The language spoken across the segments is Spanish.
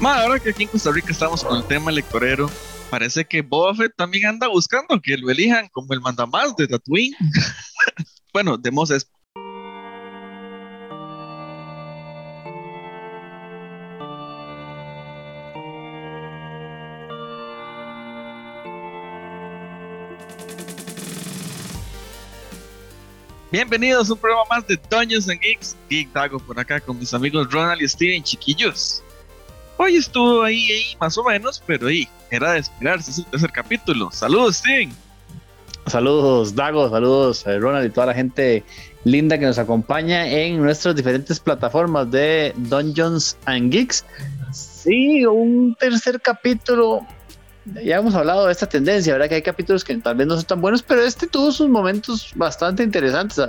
Ma, ahora que aquí en Costa Rica estamos con el tema electorero, parece que Boba Fett también anda buscando que lo elijan como el mandamás de Tatooine. bueno, de Moses. Bienvenidos a un programa más de Dungeons and Geeks. Geek Dago por acá con mis amigos Ronald y Steven, chiquillos. Hoy estuvo ahí, ahí más o menos, pero ahí era de esperarse, es el tercer capítulo. Saludos, Steven. Saludos, Dago, saludos, eh, Ronald y toda la gente linda que nos acompaña en nuestras diferentes plataformas de Dungeons and Geeks. Sí, un tercer capítulo ya hemos hablado de esta tendencia, ¿verdad? Que hay capítulos que tal vez no son tan buenos, pero este tuvo sus momentos bastante interesantes,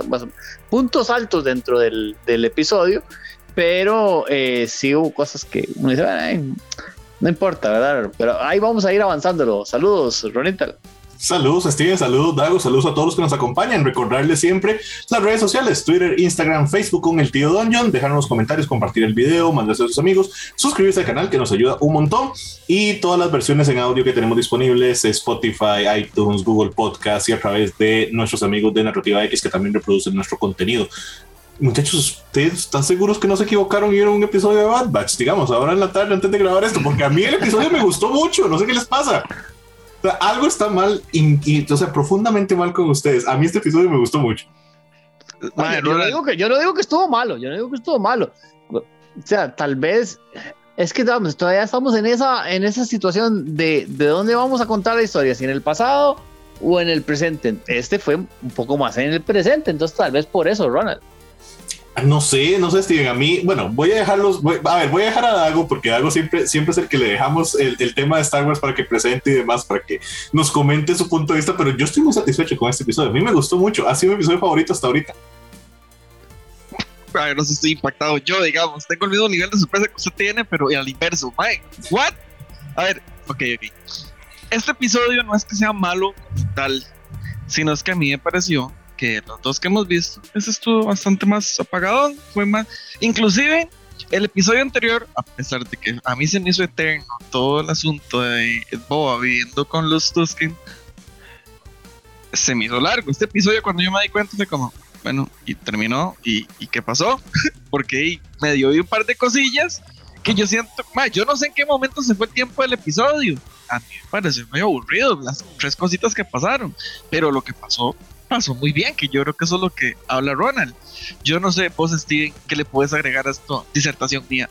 puntos altos dentro del, episodio, pero eh, sí hubo cosas que uno dice, no importa, ¿verdad? Pero ahí vamos a ir avanzándolo. Saludos, Ronita. Saludos Steven, saludos Dago, saludos a todos los que nos acompañan. Recordarles siempre las redes sociales, Twitter, Instagram, Facebook con el tío Dungeon. Dejar los comentarios, compartir el video, mandarse a sus amigos, suscribirse al canal que nos ayuda un montón. Y todas las versiones en audio que tenemos disponibles, Spotify, iTunes, Google Podcast y a través de nuestros amigos de Narrativa X que también reproducen nuestro contenido. Muchachos, ¿ustedes están seguros que no se equivocaron y era un episodio de Bad Batch? Digamos, ahora en la tarde antes de grabar esto, porque a mí el episodio me gustó mucho, no sé qué les pasa algo está mal, y, o sea, profundamente mal con ustedes. A mí este episodio me gustó mucho. yo, no digo que, yo no digo que estuvo malo, yo no digo que estuvo malo. O sea, tal vez es que todavía estamos en esa, en esa situación de, de dónde vamos a contar la historia, si en el pasado o en el presente. Este fue un poco más en el presente, entonces tal vez por eso, Ronald. No sé, no sé, Steven. A mí, bueno, voy a dejarlos. a ver, voy a dejar a Dago porque Dago siempre, siempre es el que le dejamos el, tema de Star Wars para que presente y demás, para que nos comente su punto de vista. Pero yo estoy muy satisfecho con este episodio. A mí me gustó mucho. Ha sido mi episodio favorito hasta ahorita. A ver, no sé, estoy impactado. Yo, digamos, tengo el mismo nivel de sorpresa que usted tiene, pero al inverso. Mike, ¿what? A ver, ok, ok. Este episodio no es que sea malo tal, sino es que a mí me pareció los dos que hemos visto, ese estuvo bastante más apagado, fue más, inclusive el episodio anterior, a pesar de que a mí se me hizo eterno todo el asunto de Boba viviendo con los Tusken, se me hizo largo. Este episodio cuando yo me di cuenta fue como, bueno, y terminó, ¿y, qué pasó? Porque me dio un par de cosillas que yo siento, yo no sé en qué momento se fue el tiempo del episodio. A mí me pareció muy aburrido las tres cositas que pasaron, pero lo que pasó pasó muy bien, que yo creo que eso es lo que habla Ronald. Yo no sé, vos, Steven, ¿qué le puedes agregar a esto? Disertación mía.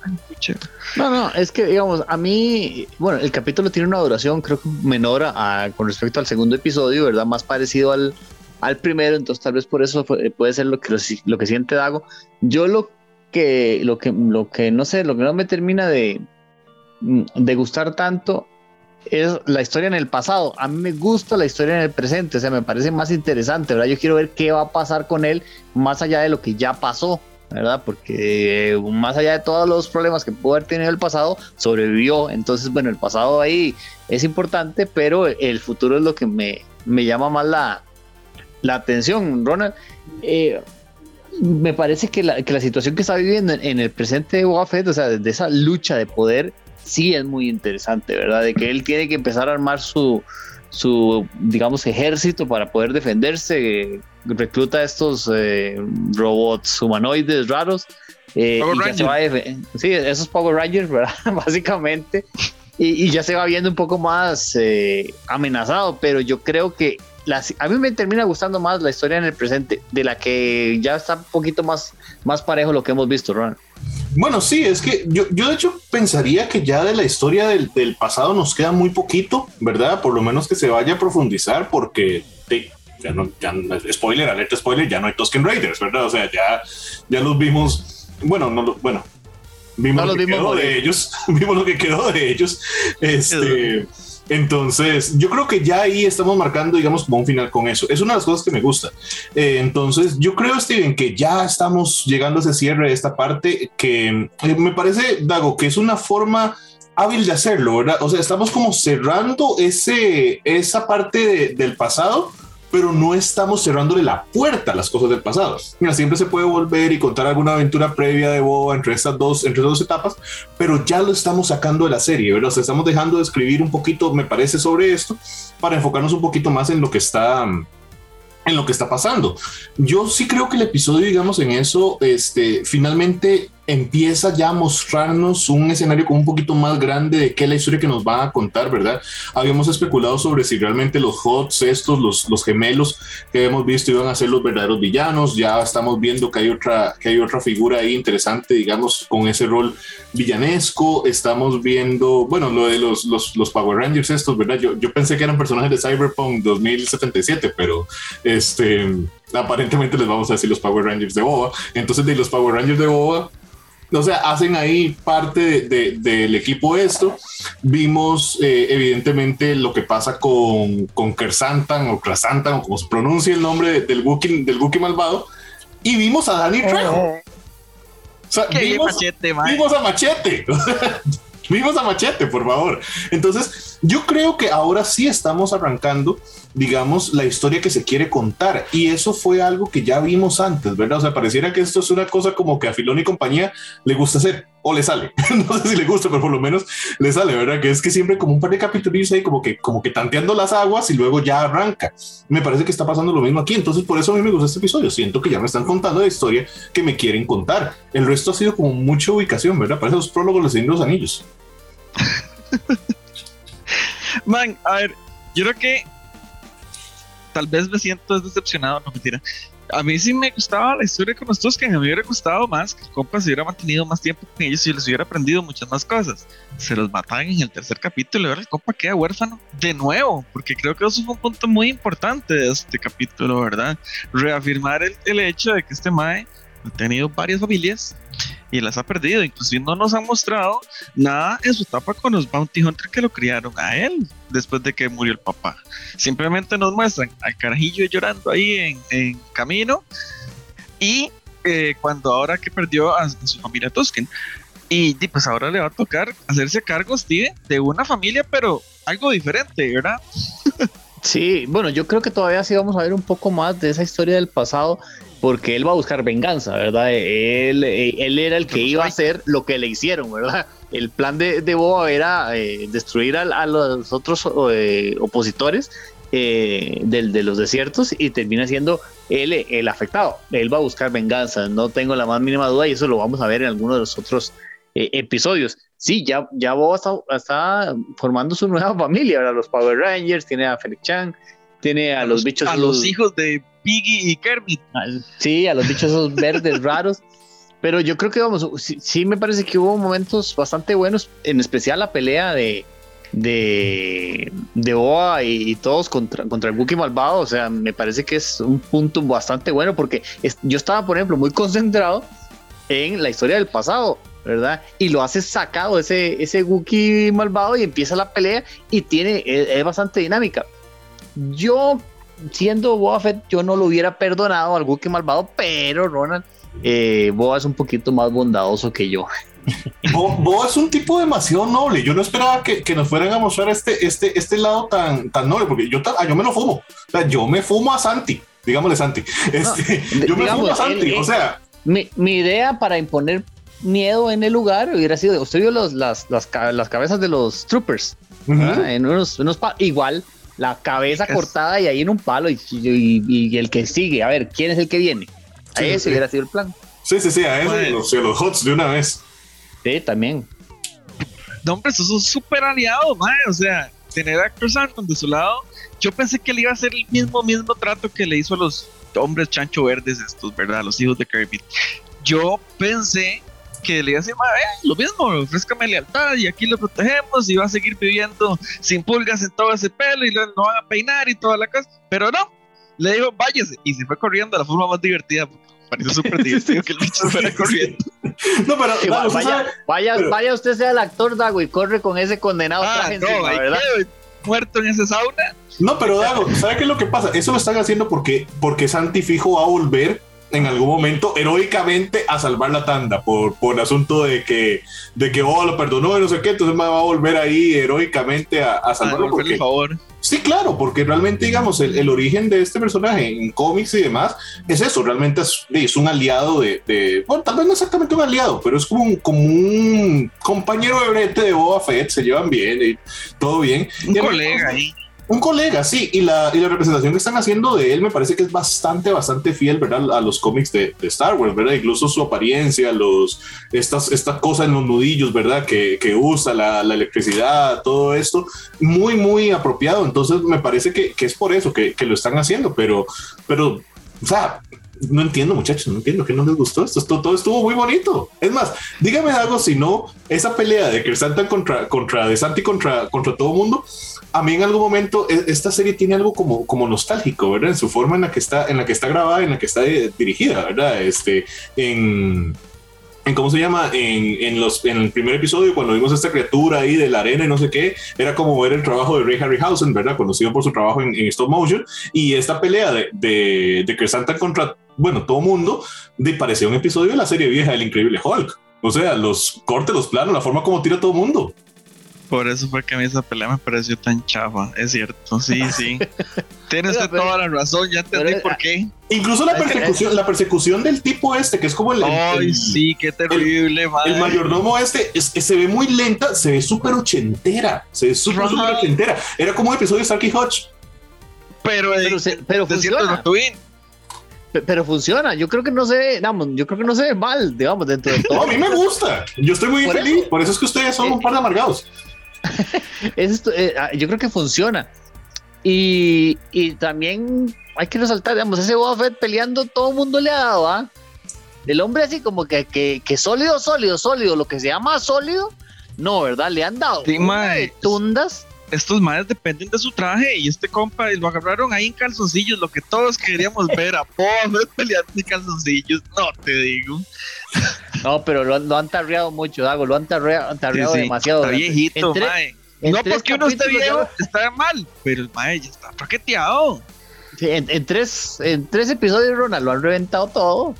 no, no, es que, digamos, a mí, bueno, el capítulo tiene una duración, creo que menor a, con respecto al segundo episodio, ¿verdad? Más parecido al, al primero, entonces tal vez por eso puede ser lo que, lo, que siente Dago. Yo lo que, lo que, lo que no sé, lo que no me termina de, de gustar tanto es la historia en el pasado. A mí me gusta la historia en el presente, o sea, me parece más interesante, ¿verdad? Yo quiero ver qué va a pasar con él más allá de lo que ya pasó, ¿verdad? Porque eh, más allá de todos los problemas que pudo haber tenido el pasado, sobrevivió. Entonces, bueno, el pasado ahí es importante, pero el futuro es lo que me, me llama más la, la atención, Ronald. Eh, me parece que la, que la, situación que está viviendo en, el presente de Boba o sea, de esa lucha de poder, sí es muy interesante, ¿verdad? De que él tiene que empezar a armar su, su digamos, ejército para poder defenderse, recluta a estos eh, robots humanoides raros. Eh, y sí, esos Power Rangers, ¿verdad? Básicamente. Y, y, ya se va viendo un poco más eh, amenazado, pero yo creo que a mí me termina gustando más la historia en el presente de la que ya está un poquito más, más parejo lo que hemos visto, Ron. Bueno, sí, es que yo, yo de hecho pensaría que ya de la historia del, del, pasado nos queda muy poquito, ¿verdad? Por lo menos que se vaya a profundizar porque ya no, ya spoiler, alerta spoiler, ya no hay Tusken Raiders, ¿verdad? O sea, ya, ya los vimos, bueno, no, bueno, vimos lo que quedó de ellos, vimos lo que quedó de ellos, este... Entonces, yo creo que ya ahí estamos marcando, digamos, un final con eso. Es una de las cosas que me gusta. Eh, entonces, yo creo, Steven, que ya estamos llegando a ese cierre de esta parte que eh, me parece, Dago, que es una forma hábil de hacerlo, ¿verdad? O sea, estamos como cerrando ese, esa parte del pasado pero no estamos cerrándole la puerta a las cosas del pasado. Mira, siempre se puede volver y contar alguna aventura previa de Boba entre estas dos, entre dos etapas, pero ya lo estamos sacando de la serie, ¿verdad? O sea, estamos dejando de escribir un poquito, me parece, sobre esto para enfocarnos un poquito más en lo que está en lo que está pasando. Yo sí creo que el episodio, digamos, en eso, este, finalmente empieza ya a mostrarnos un escenario como un poquito más grande de qué es la historia que nos va a contar, ¿verdad? Habíamos especulado sobre si realmente los HOTS, estos, los, los gemelos que hemos visto iban a ser los verdaderos villanos. Ya estamos viendo que hay otra, que hay otra figura ahí interesante, digamos, con ese rol villanesco. Estamos viendo, bueno, lo de los, los, los Power Rangers estos, ¿verdad? Yo, yo pensé que eran personajes de Cyberpunk 2077, pero este aparentemente les vamos a decir los Power Rangers de Boba. Entonces, de los Power Rangers de Boba, o sea, hacen ahí parte del equipo esto. Vimos eh, evidentemente lo que pasa con, con Kersantan o Krasantan o como se pronuncia el nombre del Wookiee, del Wookiee malvado. Y vimos a Danny Trejo. O sea, vimos, vimos, a Machete. vimos a Machete, por favor. Entonces, yo creo que ahora sí estamos arrancando digamos, la historia que se quiere contar. Y eso fue algo que ya vimos antes, ¿verdad? O sea, pareciera que esto es una cosa como que a Filón y compañía le gusta hacer o le sale. no sé si le gusta, pero por lo menos le sale, ¿verdad? Que es que siempre como un par de capítulos ahí como que, como que tanteando las aguas y luego ya arranca. Me parece que está pasando lo mismo aquí. Entonces, por eso a mí me gusta este episodio. Siento que ya me están contando la historia que me quieren contar. El resto ha sido como mucha ubicación, ¿verdad? Parece los prólogos de los Anillos. Man, a ver, yo creo que tal vez me siento decepcionado, no mentira. A mí sí me gustaba la historia con los que a mí me hubiera gustado más que el compa se hubiera mantenido más tiempo con ellos y les hubiera aprendido muchas más cosas. Se los matan en el tercer capítulo y ahora el compa queda huérfano de nuevo, porque creo que eso fue un punto muy importante de este capítulo, ¿verdad? Reafirmar el, el hecho de que este Mae ha tenido varias familias y las ha perdido. Inclusive no nos ha mostrado nada en su etapa con los Bounty Hunter que lo criaron a él después de que murió el papá. Simplemente nos muestran al carajillo llorando ahí en, camino y eh, cuando ahora que perdió a, su familia Tusken. Y, pues ahora le va a tocar hacerse cargo, Steve, de una familia, pero algo diferente, ¿verdad? Sí, bueno, yo creo que todavía sí vamos a ver un poco más de esa historia del pasado porque él va a buscar venganza, ¿verdad? Él, él era el que iba a hacer lo que le hicieron, ¿verdad? El plan de, de Boba era eh, destruir a, los otros eh, opositores eh, del, de los desiertos y termina siendo él el afectado. Él va a buscar venganza, no tengo la más mínima duda y eso lo vamos a ver en alguno de los otros episodios. Sí, ya, ya Boba está, formando su nueva familia, ¿verdad? Los Power Rangers, tiene a Felix Chang, tiene a, los, bichos. A los hijos de Piggy y Kermit. Ah, sí, a los bichos esos verdes raros. Pero yo creo que vamos, sí, me parece que hubo momentos bastante buenos, en especial la pelea de de, de Boa y, todos contra, contra el Wookiee malvado. O sea, me parece que es un punto bastante bueno porque yo estaba, por ejemplo, muy concentrado en la historia del pasado, ¿verdad? Y lo hace sacado ese, ese Wookiee malvado y empieza la pelea y tiene, es bastante dinámica. Yo, siendo Boba Fett, yo no lo hubiera perdonado al Wookiee malvado, pero Ronald, eh, Boba es un poquito más bondadoso que yo. Boba es un tipo demasiado noble. Yo no esperaba que, nos fueran a mostrar este, este, este lado tan, tan noble, porque yo, yo me lo fumo. O sea, yo me fumo a Santi, digámosle Santi. Este, yo me fumo a Santi, o sea. Mi, mi, idea para imponer miedo en el lugar hubiera sido, usted vio los, las, las, las cabezas de los troopers, en unos, unos igual la cabeza cortada y ahí en un palo y, el que sigue, a ver, ¿quién es el que viene? A ese hubiera sido el plan. Sí, sí, sí, a ese los, los HOTS de una vez. Sí, también. No, hombre, eso es súper aliado, mae. O sea, tener a Chris Arnold de su lado, yo pensé que le iba a hacer el mismo, mismo trato que le hizo a los hombres chancho verdes estos, ¿verdad? Los hijos de Kirby. Yo pensé que le a decir, lo mismo, ofrézcame lealtad y aquí lo protegemos y va a seguir viviendo sin pulgas en todo ese pelo y lo, van a peinar y toda la cosa. Pero no, le dijo, váyase y se fue corriendo de la forma más divertida. Pareció súper divertido que el bicho fuera corriendo. No, pero vaya, vaya, vaya, usted sea el actor, Dago, y corre con ese condenado ah, traje encima, ¿verdad? muerto en esa sauna. No, pero Dago, ¿sabe qué es lo que pasa? Eso lo están haciendo porque, porque Santi Fijo va a volver en algún momento heroicamente a salvar la tanda por, por el asunto de que, de que oh, lo perdonó y no sé qué, entonces va a volver ahí heroicamente a, a salvarlo. por favor. Sí, claro, porque realmente, digamos, el, el, origen de este personaje en cómics y demás es eso, realmente es, es un aliado de, de, bueno, tal vez no exactamente un aliado, pero es como un, como un compañero de brete de Boba Fett, se llevan bien y todo bien. Un y colega ahí. Un colega, sí, y la, y la representación que están haciendo de él me parece que es bastante, bastante fiel, ¿verdad? A los cómics de, Star Wars, ¿verdad? Incluso su apariencia, los, estas, estas cosas en los nudillos, ¿verdad? Que, que usa, la, electricidad, todo esto, muy, muy apropiado. Entonces me parece que, que es por eso que, lo están haciendo, pero, pero, o sea, no entiendo, muchachos, no entiendo que no les gustó. Esto, esto, todo estuvo muy bonito. Es más, dígame algo si no, esa pelea de que Santa contra, contra de Santi contra, contra todo mundo, a mí en algún momento esta serie tiene algo como, como nostálgico, ¿verdad? En su forma en la que está, en la que está grabada, en la que está dirigida, ¿verdad? Este, en, en cómo se llama en, en, los en el primer episodio cuando vimos a esta criatura ahí de la arena y no sé qué era como ver el trabajo de Ray Harryhausen verdad conocido por su trabajo en, en stop motion y esta pelea de de, de Santa contra bueno todo mundo de parecía un episodio de la serie vieja del increíble Hulk o sea los cortes los planos la forma como tira todo mundo por eso fue que a mí esa pelea me pareció tan chafa, es cierto, sí, sí. Tienes pero, toda la razón, ya entendí por qué. Incluso la persecución, la persecución del tipo este, que es como el. Ay, el, sí, qué terrible, el, el, mayordomo este, es, es, se ve muy lenta, se ve súper ochentera, se ve súper ochentera. Era como un episodio de Starkey Hodge. Pero, pero, se, pero funciona. Pero funciona, yo creo que no se ve, digamos, yo creo que no se ve mal, digamos, dentro de todo. No, a mí me gusta, yo estoy muy por feliz, eso. por eso es que ustedes son eh, un par de amargados. esto, eh, yo creo que funciona. Y, y, también hay que resaltar, digamos, ese Boba Fett peleando, todo el mundo le ha dado, ¿ah? El hombre así como que, que, que, sólido, sólido, sólido, lo que se llama sólido, no, ¿verdad? Le han dado sí, de tundas. Estos madres dependen de su traje y este compa lo agarraron ahí en calzoncillos, lo que todos queríamos ver a Fett peleando en calzoncillos, no te digo. No, pero lo, lo han tarreado mucho, Dago, lo han tarreado, sí, sí, demasiado. Está viejito, entre, mae. No porque uno esté viejo, está mal, pero el mae ya está paqueteado. Sí, en, en, tres, en tres episodios, Ronald, lo han reventado todo.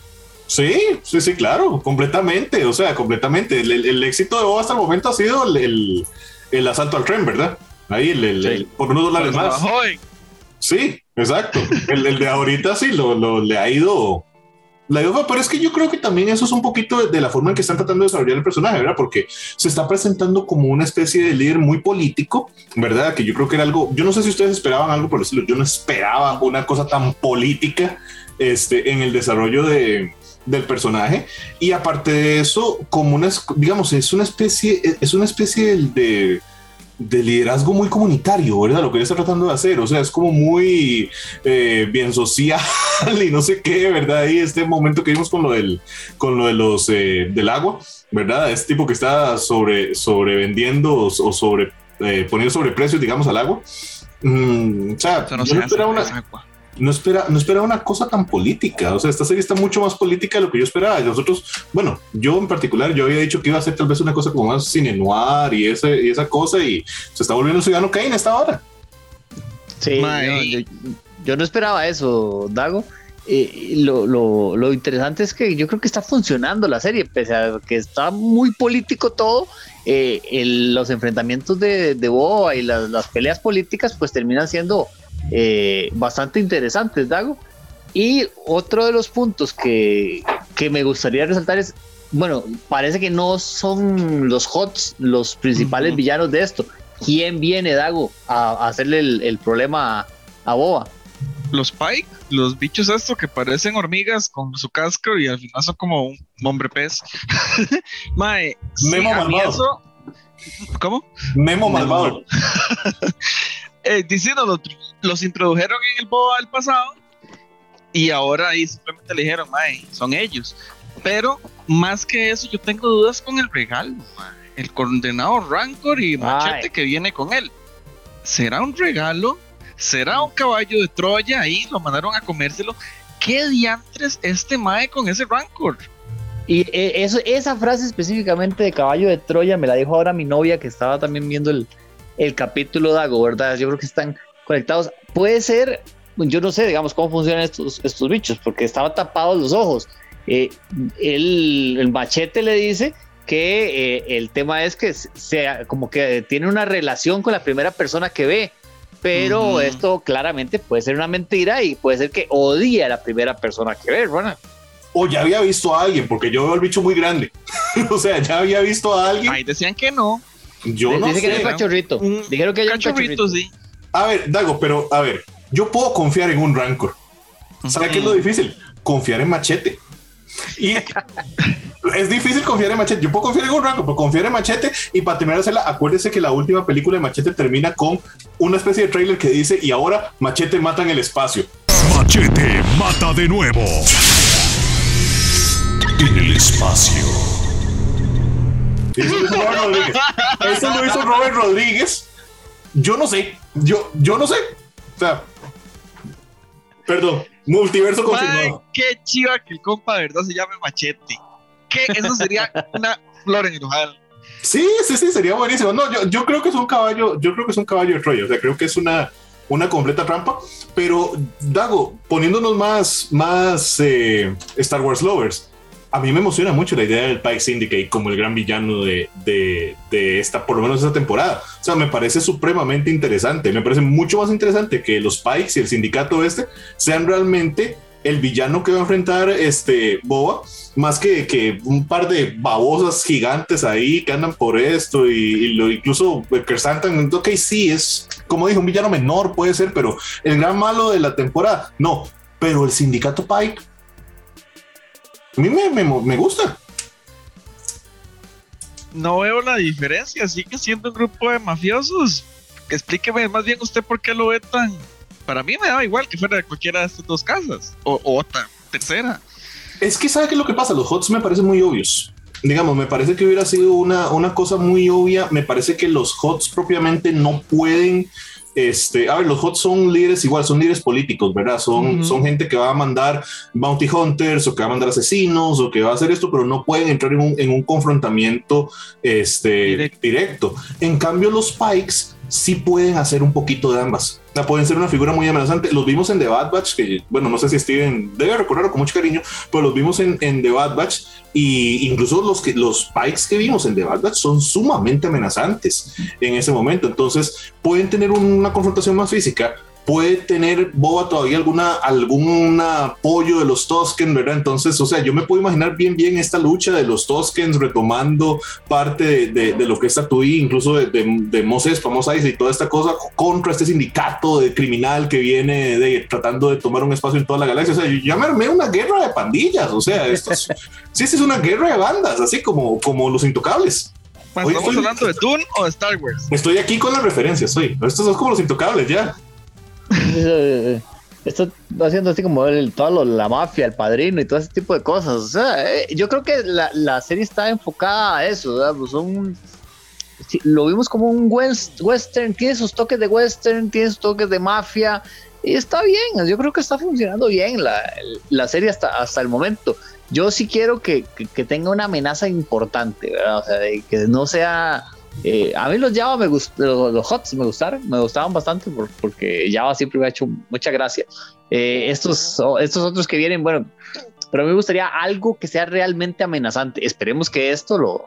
Sí, sí, sí, claro, completamente, o sea, completamente. El, el, el éxito de Boba hasta el momento ha sido el, el asalto al tren, ¿verdad? Ahí, el, por unos dólares más. Sí, exacto. el, de ahorita sí lo, lo, le ha ido la idea, pero es que yo creo que también eso es un poquito de, de, la forma en que están tratando de desarrollar el personaje, ¿verdad? Porque se está presentando como una especie de líder muy político, ¿verdad? Que yo creo que era algo, yo no sé si ustedes esperaban algo por decirlo, yo no esperaba una cosa tan política este, en el desarrollo de, del personaje y aparte de eso como una digamos es una especie es una especie de de liderazgo muy comunitario, ¿verdad? Lo que él está tratando de hacer, o sea, es como muy eh, bien social y no sé qué, ¿verdad? Y este momento que vimos con lo del, con lo de los, eh, del agua, ¿verdad? Este tipo que está sobre, sobre vendiendo o, o sobre, eh, poniendo sobreprecios, digamos, al agua. Mm, o sea, no yo no esperaba una... Agua no espera, no espera una cosa tan política. O sea, esta serie está mucho más política de lo que yo esperaba. Y nosotros, bueno, yo en particular, yo había dicho que iba a ser tal vez una cosa como más cine noir y, ese, y esa cosa, y se está volviendo ciudadano Kane esta hora. Sí, no, yo, yo, no esperaba eso, Dago. Eh, lo, lo, lo, interesante es que yo creo que está funcionando la serie, pese a que está muy político todo. Eh, el, los enfrentamientos de, de Boa y las, las peleas políticas, pues terminan siendo eh, bastante interesantes, Dago. Y otro de los puntos que, que, me gustaría resaltar es, bueno, parece que no son los HOTS los principales uh -huh. villanos de esto. ¿Quién viene, Dago, a, a hacerle el, el, problema a, a Boba? Los Pike, los bichos estos que parecen hormigas con su casco y al final son como un hombre pez. Mae, Memo sí, malvado. Eso... ¿Cómo? Memo malvado. eh, diciendo, los, los, introdujeron en el boba del pasado y ahora ahí simplemente le dijeron, mae, son ellos. Pero más que eso, yo tengo dudas con el regalo, mae. el condenado Rancor y Machete Ay. que viene con él. ¿Será un regalo? ¿Será un caballo de Troya? Ahí lo mandaron a comérselo. ¿Qué diantres este mae con ese Rancor? Y eh, eso, esa frase específicamente de caballo de Troya me la dijo ahora mi novia que estaba también viendo el, el capítulo Dago, ¿verdad? Yo creo que están conectados. Puede ser, yo no sé, digamos, cómo funcionan estos, estos bichos, porque estaban tapados los ojos. Eh, el, machete le dice que eh, el tema es que sea como que tiene una relación con la primera persona que ve, pero esto claramente puede ser una mentira y puede ser que odia a la primera persona que ve, ¿verdad? O ya había visto a alguien, porque yo veo el bicho muy grande. o sea, ya había visto a alguien. Ahí decían que no. Yo no sé. que era un cachorrito. Dijeron que era un cachorrito, sí. A ver, Dago, pero a ver, yo puedo confiar en un Rancor. ¿Sabe qué es lo difícil? Confiar en Machete. Y es difícil confiar en Machete. Yo puedo confiar en un Rancor, pero confiar en Machete. Y para terminar hacerla, acuérdese que la última película de Machete termina con una especie de trailer que dice: Y ahora Machete mata en el espacio. Machete mata de nuevo. En el espacio. Eso lo hizo Robert Rodríguez. Yo no sé. Yo, yo no sé. O sea, perdón, multiverso confirmado. qué chiva que el compa de verdad se llame Machete. ¿Qué? Eso sería una flor en el ojal. Sí, sí, sí, sería buenísimo. No, yo, yo creo que es un caballo, yo creo que es un caballo de Troya. O sea, creo que es una, una completa trampa. Pero, Dago, poniéndonos más, más eh, Star Wars lovers, a mí me emociona mucho la idea del Pike Syndicate como el gran villano de, de, esta, por lo menos esta temporada. O sea, me parece supremamente interesante. Me parece mucho más interesante que los Pikes y el sindicato este sean realmente el villano que va a enfrentar este Boba, más que, que un par de babosas gigantes ahí que andan por esto y, lo, incluso Kersantan, ok, sí, es como dije, un villano menor puede ser, pero el gran malo de la temporada, no, pero el sindicato Pike a mí me, gusta. No veo la diferencia, sigue siendo un grupo de mafiosos. Explíqueme más bien usted por qué lo ve tan. Para mí me da igual que fuera de cualquiera de estas dos casas, o, otra, tercera. Es que, ¿sabe qué es lo que pasa? Los HOTS me parecen muy obvios. Digamos, me parece que hubiera sido una, una cosa muy obvia. Me parece que los HOTS propiamente no pueden este, a ver, los HOTS son líderes igual, son líderes políticos, ¿verdad? Son, son gente que va a mandar bounty hunters o que va a mandar asesinos o que va a hacer esto, pero no pueden entrar en un, en un confrontamiento este, directo. En cambio, los Pikes sí pueden hacer un poquito de ambas. pueden ser una figura muy amenazante. Los vimos en The Bad Batch, que bueno, no sé si Steven debe recordarlo con mucho cariño, pero los vimos en, en The Bad Batch y incluso los, que, los pikes que vimos en The Bad Batch son sumamente amenazantes en ese momento. Entonces pueden tener una confrontación más física, puede tener Boba todavía alguna algún apoyo de los Toskens, ¿verdad? Entonces, o sea, yo me puedo imaginar bien bien esta lucha de los Toskens retomando parte de, de, lo que es Tatooine, incluso de, de, de Moses, famosa y toda esta cosa contra este sindicato de criminal que viene de, tratando de tomar un espacio en toda la galaxia. O sea, yo me armé una guerra de pandillas, o sea, esto es, sí, es una guerra de bandas, así como, como los intocables. ¿Estamos hablando de Dune o de Star Wars? Estoy aquí con las referencias, soy. Estos son como los intocables ya. Esto haciendo así como el, la mafia, el padrino y todo ese tipo de cosas. O sea, eh, yo creo que la, la, serie está enfocada a eso. Pues lo vimos como un western, tiene sus toques de western, tiene sus toques de mafia. Y está bien, yo creo que está funcionando bien la, la serie hasta, hasta el momento. Yo sí quiero que, que, tenga una amenaza importante, O sea, que no sea eh, a mí los Java me gustaron, los, HOTS me gustaron, me gustaban bastante porque Java siempre me ha hecho mucha gracia. Eh, estos, estos otros que vienen, bueno, pero me gustaría algo que sea realmente amenazante. Esperemos que esto lo,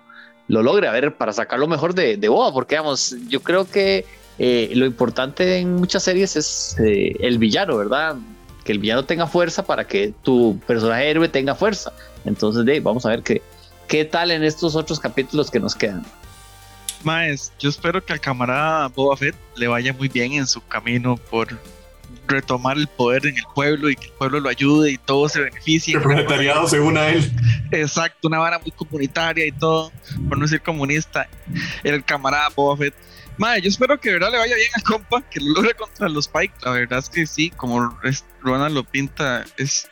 lo logre, a ver, para sacar lo mejor de, de Boa, porque vamos, yo creo que eh, lo importante en muchas series es el villano, ¿verdad? Que el villano tenga fuerza para que tu personaje héroe tenga fuerza. Entonces, de, vamos a ver qué, qué tal en estos otros capítulos que nos quedan. Maes, yo espero que al camarada Boba Fett le vaya muy bien en su camino por retomar el poder en el pueblo y que el pueblo lo ayude y todo se beneficie. El proletariado se una a él. Exacto, una vara muy comunitaria y todo, por no decir comunista. El camarada Boba Fett. Mae, yo espero que de verdad le vaya bien al compa, que lo logre contra los Pike. La verdad es que sí, como Ronald lo pinta, es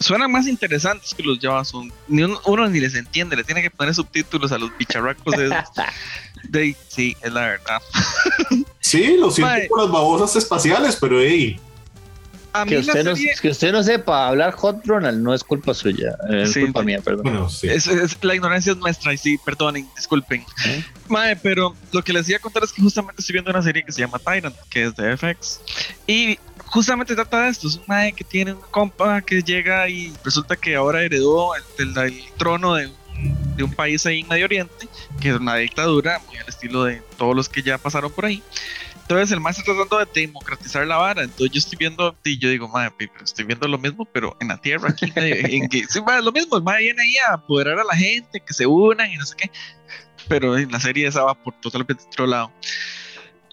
suenan más interesantes que los Java son. Ni uno, ni les entiende, le tiene que poner subtítulos a los bicharracos de, de Sí, es la verdad. sí, lo siento por las babosas espaciales, pero hey. A mí Que usted, no, serie- que usted no sepa hablar Hot Ronald no es culpa suya, es Sí. culpa mía, perdón. Bueno, sí. Es, es- la ignorancia es nuestra y sí, perdonen, disculpen. Mae, pero lo que les iba a contar es que justamente estoy viendo una serie que se llama Tyrant, que es de FX. Y justamente trata de esto. Es un mae que tiene un compa que llega y resulta que ahora heredó el, el- el trono de, un- de un país ahí en Medio Oriente, que es una dictadura, muy al estilo de todos los que ya pasaron por ahí. Entonces el mae está tratando de democratizar la vara. Entonces yo estoy viendo, y yo digo, pero estoy viendo lo mismo, pero en la tierra, aquí, en, que, sí, es lo mismo. El mae viene ahí a apoderar a la gente, que se unan y no sé qué. Pero en la serie esa va por totalmente otro lado.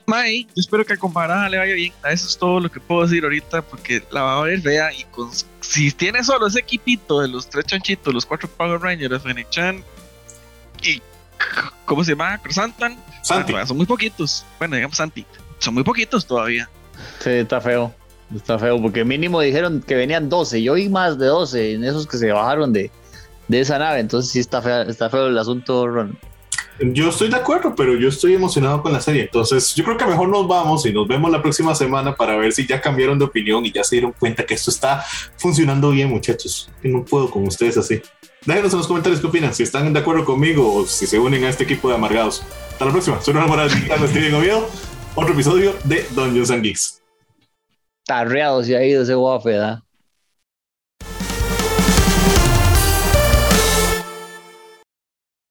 Mae, yo espero que a comparada le vaya bien. Eso es todo lo que puedo decir ahorita, porque la va a ver fea. Y con, si tiene solo ese equipito de los tres chanchitos, los cuatro Power Rangers, Fennec Chan y. ¿Cómo se llama? Crosantan. Santi. Ah, son muy poquitos. Bueno, digamos Santi. Son muy poquitos todavía. Sí, está feo. Está feo, porque mínimo dijeron que venían 12. Yo oí más de 12 en esos que se bajaron de, de esa nave. Entonces sí está feo, está feo el asunto, Ron. Yo estoy de acuerdo, pero yo estoy emocionado con la serie. Entonces, yo creo que mejor nos vamos y nos vemos la próxima semana para ver si ya cambiaron de opinión y ya se dieron cuenta que esto está funcionando bien, muchachos. Que no puedo con ustedes así. Déjenos en los comentarios qué opinan, si están de acuerdo conmigo o si se unen a este equipo de amargados. Hasta la próxima. Soy Ronald Morales, Steven Oviedo. Otro episodio de Dungeons and Geeks. Tarreado se ha ido ese guafe, ¿verdad?